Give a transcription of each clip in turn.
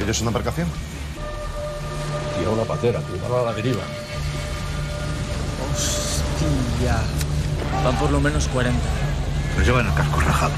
¿Aquello es una embarcación? Tira una patera, cuidado a la deriva. Hostia. Van por lo menos 40. Pues llevan el casco rajado.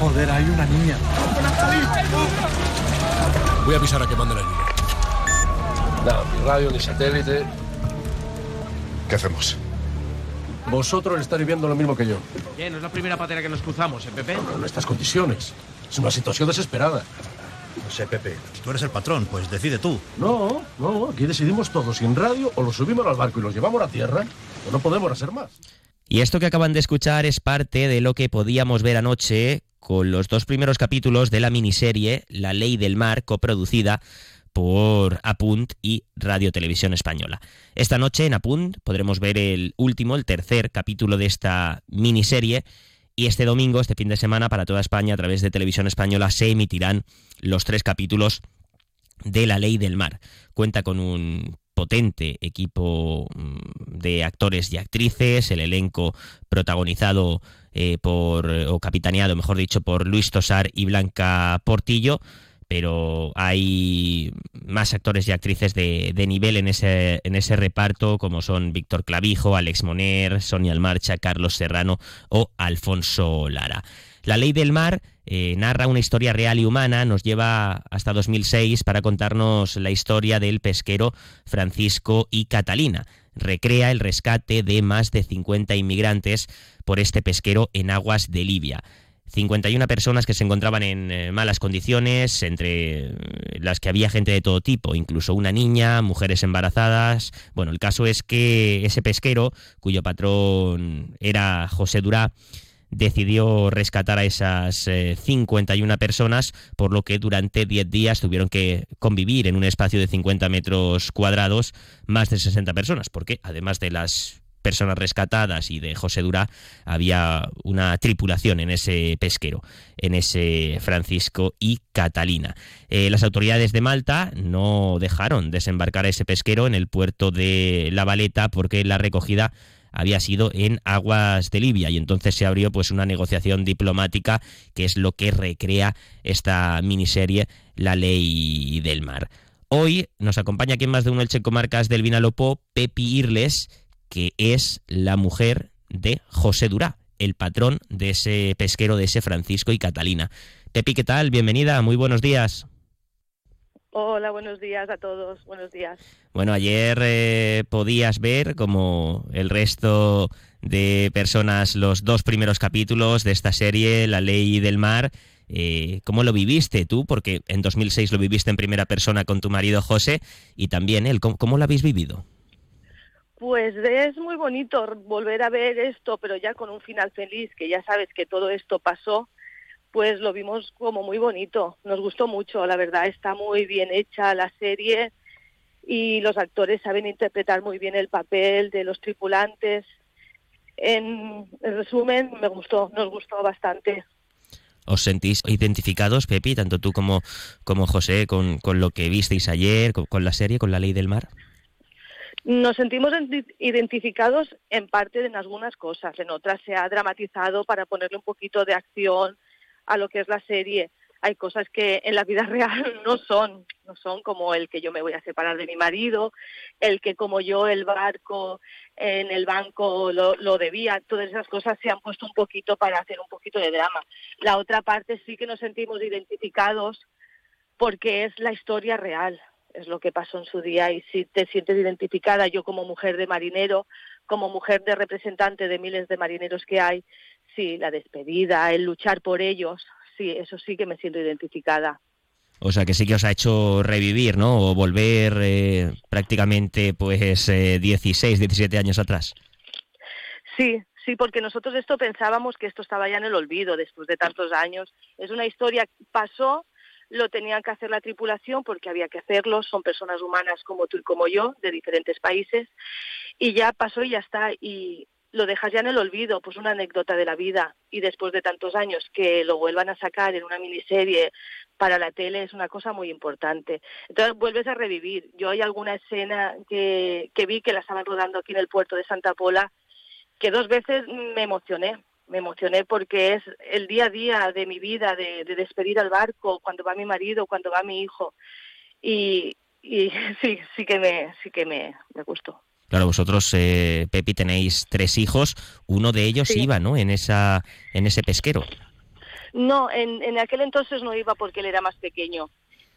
Joder, hay una niña. Voy a avisar a que mande la niña. Nada, ni radio ni satélite. ¿Qué hacemos? Vosotros estáis viendo lo mismo que yo. ¿Qué? ¿No es la primera patera que nos cruzamos, eh, Pepe? En estas condiciones. Es una situación desesperada. No sé, Pepe. Tú eres el patrón, pues decide tú. No, no, aquí decidimos todos. Si en radio o los subimos al barco y los llevamos a tierra, o no podemos hacer más. Y esto que acaban de escuchar es parte de lo que podíamos ver anoche con los dos primeros capítulos de la miniserie La Ley del Mar, coproducida por Apunt y Radio Televisión Española. Esta noche en Apunt podremos ver el último, el tercer capítulo de esta miniserie y este domingo, este fin de semana, para toda España a través de Televisión Española se emitirán los tres capítulos de La Ley del Mar. Cuenta con un potente equipo mm, de actores y actrices, el elenco protagonizado eh, por, o capitaneado, mejor dicho, por Luis Tosar y Blanca Portillo pero hay más actores y actrices de, nivel en ese, en ese reparto, como son Víctor Clavijo, Alex Moner, Sonia Almarcha, Carlos Serrano o Alfonso Lara. La ley del mar eh, narra una historia real y humana, nos lleva hasta 2006 para contarnos la historia del pesquero Francisco y Catalina. Recrea el rescate de más de 50 inmigrantes por este pesquero en aguas de Libia. 51 personas que se encontraban en eh, malas condiciones, entre eh, las que había gente de todo tipo, incluso una niña, mujeres embarazadas. Bueno, el caso es que ese pesquero, cuyo patrón era José Durá, decidió rescatar a esas 51 personas, por lo que durante 10 días tuvieron que convivir en un espacio de 50 metros cuadrados más de 60 personas, porque además de las personas rescatadas y de José Durá, había una tripulación en ese pesquero, en ese Francisco y Catalina. Eh, las autoridades de Malta no dejaron desembarcar a ese pesquero en el puerto de La Valeta porque la recogida había sido en aguas de Libia y entonces se abrió pues una negociación diplomática que es lo que recrea esta miniserie La ley del mar. Hoy nos acompaña aquí en más de uno el Checo Marcas del Vinalopó, Pepi Irles, que es la mujer de José Durá, el patrón de ese pesquero, de ese Francisco y Catalina. Pepi, ¿qué tal? Bienvenida, muy buenos días. Hola, buenos días a todos, buenos días. Bueno, ayer eh, podías ver, como el resto de personas, los dos primeros capítulos de esta serie, La Ley del Mar. Eh, ¿Cómo lo viviste tú? Porque en 2006 lo viviste en primera persona con tu marido José y también él. ¿Cómo, cómo lo habéis vivido? Pues es muy bonito volver a ver esto, pero ya con un final feliz, que ya sabes que todo esto pasó, pues lo vimos como muy bonito. Nos gustó mucho, la verdad, está muy bien hecha la serie y los actores saben interpretar muy bien el papel de los tripulantes. En, en resumen, me gustó, nos gustó bastante. ¿Os sentís identificados, Pepi, tanto tú como, como José, con, con lo que visteis ayer, con, con la serie, con la ley del mar? Nos sentimos identificados en parte en algunas cosas, en otras se ha dramatizado para ponerle un poquito de acción a lo que es la serie. Hay cosas que en la vida real no son, no son como el que yo me voy a separar de mi marido, el que como yo el barco en el banco lo, lo debía, todas esas cosas se han puesto un poquito para hacer un poquito de drama. La otra parte sí que nos sentimos identificados porque es la historia real, es lo que pasó en su día y si te sientes identificada, yo como mujer de marinero, como mujer de representante de miles de marineros que hay, sí, la despedida, el luchar por ellos, sí, eso sí que me siento identificada. O sea, que sí que os ha hecho revivir, ¿no? O volver eh, prácticamente, pues, eh, 16, 17 años atrás. Sí, sí, porque nosotros esto pensábamos que esto estaba ya en el olvido después de tantos años. Es una historia que pasó, lo tenían que hacer la tripulación porque había que hacerlo, son personas humanas como tú y como yo, de diferentes países, y ya pasó y ya está, y lo dejas ya en el olvido, pues una anécdota de la vida, y después de tantos años que lo vuelvan a sacar en una miniserie para la tele es una cosa muy importante. Entonces vuelves a revivir. Yo hay alguna escena que, que vi que la estaban rodando aquí en el puerto de Santa Pola, que dos veces me emocioné, me emocioné porque es el día a día de mi vida, de, de despedir al barco, cuando va mi marido, cuando va mi hijo. Y, y sí, sí que me, sí que me, me gustó. Claro, vosotros, eh, Pepi, tenéis tres hijos. Uno de ellos Sí. iba, ¿no? En esa, en ese pesquero. No, en, en aquel entonces no iba porque él era más pequeño.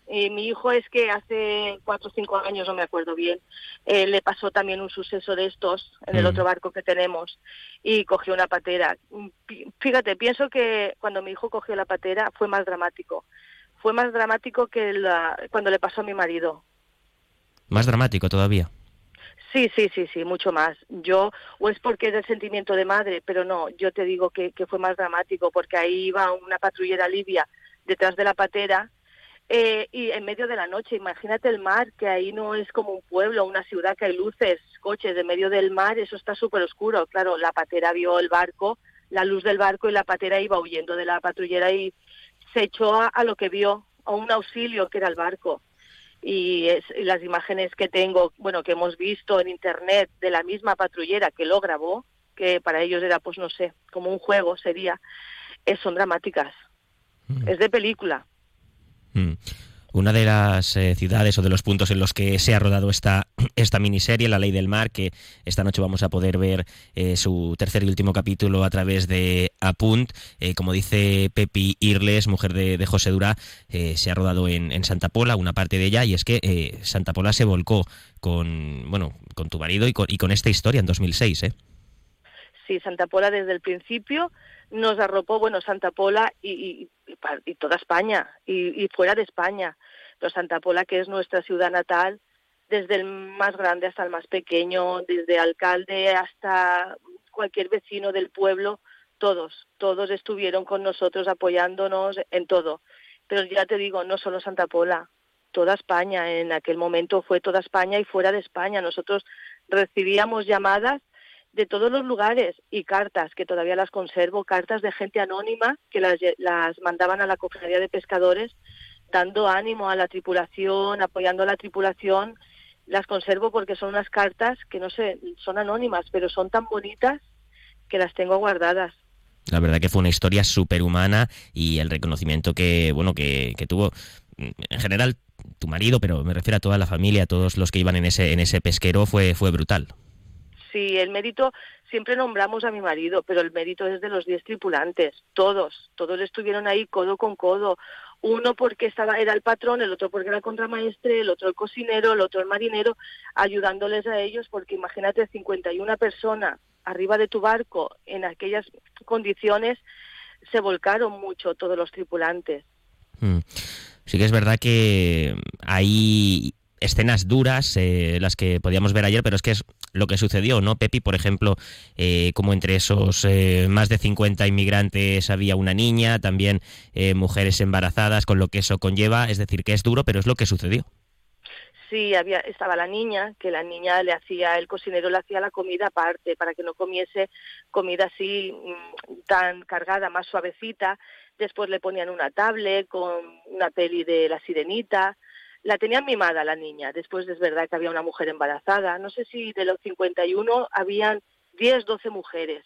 Eh, mi hijo es que hace cuatro o cinco años, no me acuerdo bien, eh, le pasó también un suceso de estos en el Mm. otro barco que tenemos y cogió una patera. Fíjate, pienso que cuando mi hijo cogió la patera fue más dramático. Fue más dramático que la- cuando le pasó a mi marido. Más dramático todavía. Sí, sí, sí, sí, mucho más. Yo, o es porque es el sentimiento de madre, pero no, yo te digo que, que fue más dramático, porque ahí iba una patrullera libia detrás de la patera eh, y en medio de la noche. Imagínate el mar, que ahí no es como un pueblo, una ciudad que hay luces, coches, en medio del mar, eso está súper oscuro. Claro, la patera vio el barco, la luz del barco y la patera iba huyendo de la patrullera y se echó a, a lo que vio, a un auxilio que era el barco y, es- y las imágenes que tengo, bueno, que hemos visto en internet de la misma patrullera que lo grabó, que para ellos era, pues no sé, como un juego sería, eh, son dramáticas. Mm. Es de película. Mm. Una de las eh, ciudades o de los puntos en los que se ha rodado esta, esta miniserie, La Ley del Mar, que esta noche vamos a poder ver eh, su tercer y último capítulo a través de Apunt. Eh, como dice Pepi Irles, mujer de, José Durá, eh, se ha rodado en, Santa Pola, una parte de ella, y es que Santa Pola se volcó con, bueno, con tu marido y con, y con esta historia en 2006. ¿eh? Sí, Santa Pola desde el principio nos arropó, bueno, Santa Pola y- y toda España, y, y fuera de España. Pero Santa Pola, que es nuestra ciudad natal, desde el más grande hasta el más pequeño, desde alcalde hasta cualquier vecino del pueblo, todos, todos estuvieron con nosotros apoyándonos en todo. Pero ya te digo, no solo Santa Pola, toda España, en aquel momento fue toda España y fuera de España. Nosotros recibíamos llamadas de todos los lugares y cartas, que todavía las conservo, cartas de gente anónima que las, las mandaban a la cofradía de pescadores, dando ánimo a la tripulación, apoyando a la tripulación. Las conservo porque son unas cartas que no sé, son anónimas, pero son tan bonitas que las tengo guardadas. La verdad que fue una historia superhumana y el reconocimiento que, bueno, que, que tuvo mm, en general tu marido, pero me refiero a toda la familia, a todos los que iban en ese, en ese pesquero, fue, fue brutal. Sí, el mérito, siempre nombramos a mi marido, pero el mérito es de los 10 tripulantes, todos, todos estuvieron ahí codo con codo. Uno porque estaba, era el patrón, el otro porque era el contramaestre, el otro el cocinero, el otro el marinero, ayudándoles a ellos, porque imagínate 51 personas arriba de tu barco en aquellas condiciones, se volcaron mucho todos los tripulantes. Mm. Sí que es verdad que hay escenas duras, eh, las que podíamos ver ayer, pero es que es lo que sucedió, ¿no? Pepi, por ejemplo, eh, como entre esos eh, más de 50 inmigrantes había una niña, también eh, mujeres embarazadas, con lo que eso conlleva, es decir, que es duro, pero es lo que sucedió. Sí, había, estaba la niña, que la niña le hacía, el cocinero le hacía la comida aparte, para que no comiese comida así mm, tan cargada, más suavecita. Después le ponían una tablet con una peli de la sirenita. La tenían mimada la niña. Después es verdad que había una mujer embarazada. No sé si de los 51 habían 10, 12 mujeres.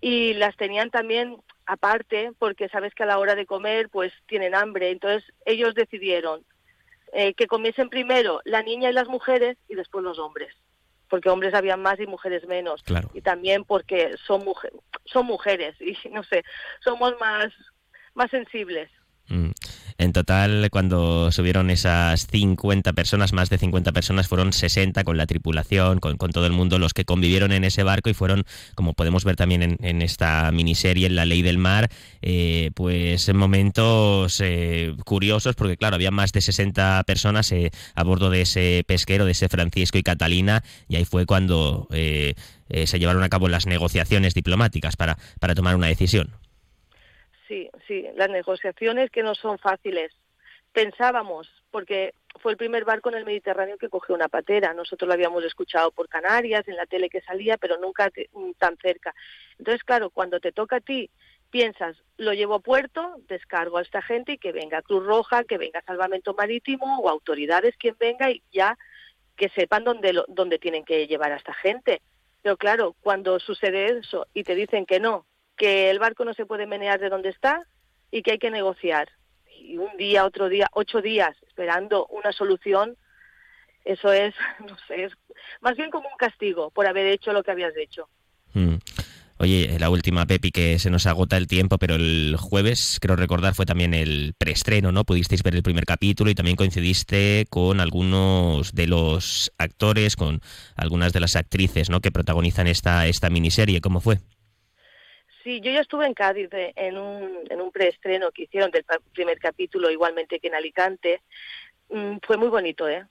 Y las tenían también aparte, porque sabes que a la hora de comer pues tienen hambre. Entonces ellos decidieron eh, que comiesen primero la niña y las mujeres y después los hombres, porque hombres habían más y mujeres menos. Claro. Y también porque son, mujer, son mujeres y no sé, somos más, más sensibles. Mm. En total, cuando subieron esas 50 personas, más de 50 personas, fueron 60 con la tripulación, con, todo el mundo, los que convivieron en ese barco y fueron, como podemos ver también en, en esta miniserie, en La Ley del Mar, eh, pues momentos eh, curiosos, porque claro, había más de 60 personas eh, a bordo de ese pesquero, de ese Francisco y Catalina, y ahí fue cuando eh, eh, se llevaron a cabo las negociaciones diplomáticas para, para tomar una decisión. Sí, sí, las negociaciones que no son fáciles. Pensábamos, porque fue el primer barco en el Mediterráneo que cogió una patera. Nosotros lo habíamos escuchado por Canarias, en la tele que salía, pero nunca tan cerca. Entonces, claro, cuando te toca a ti, piensas, lo llevo a puerto, descargo a esta gente y que venga Cruz Roja, que venga Salvamento Marítimo o autoridades, quien venga y ya que sepan dónde, dónde tienen que llevar a esta gente. Pero claro, cuando sucede eso y te dicen que no, que el barco no se puede menear de donde está y que hay que negociar. Y un día, otro día, ocho días esperando una solución, eso es, no sé, es más bien como un castigo por haber hecho lo que habías hecho. Mm. Oye, la última, Pepi, que se nos agota el tiempo, pero el jueves, creo recordar, fue también el preestreno, ¿no? Pudisteis ver el primer capítulo y también coincidiste con algunos de los actores, con algunas de las actrices, ¿no? Que protagonizan esta, esta miniserie. ¿Cómo fue? Sí, yo ya estuve en Cádiz eh, en un, en un preestreno que hicieron del primer capítulo, igualmente que en Alicante. Mm, fue muy bonito, ¿eh?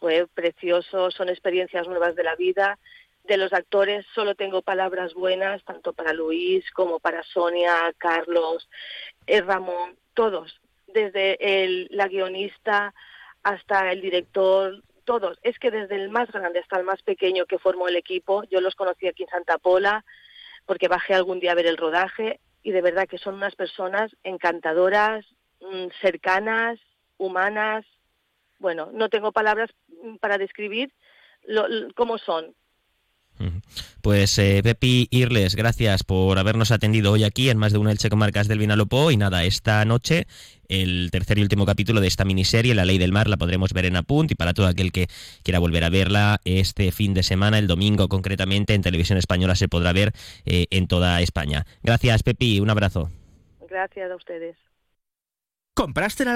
Fue precioso, son experiencias nuevas de la vida de los actores solo tengo palabras buenas, tanto para Luis como para Sonia, Carlos, eh, Ramón, todos, desde el, la guionista hasta el director, todos. Es que desde el más grande hasta el más pequeño que formó el equipo, yo los conocí aquí en Santa Pola, porque bajé algún día a ver el rodaje, y de verdad que son unas personas encantadoras, mm, cercanas, humanas. Bueno, no tengo palabras mm, para describir lo, cómo son, pues eh, Pepi Irles, gracias por habernos atendido hoy aquí en más de una Elche Comarcas del Vinalopó y nada, esta noche el tercer y último capítulo de esta miniserie, La Ley del Mar, la podremos ver en Apunt y para todo aquel que quiera volver a verla este fin de semana, el domingo concretamente, en televisión española se podrá ver eh, en toda España. Gracias Pepi, un abrazo. Gracias a ustedes. ¿Compraste la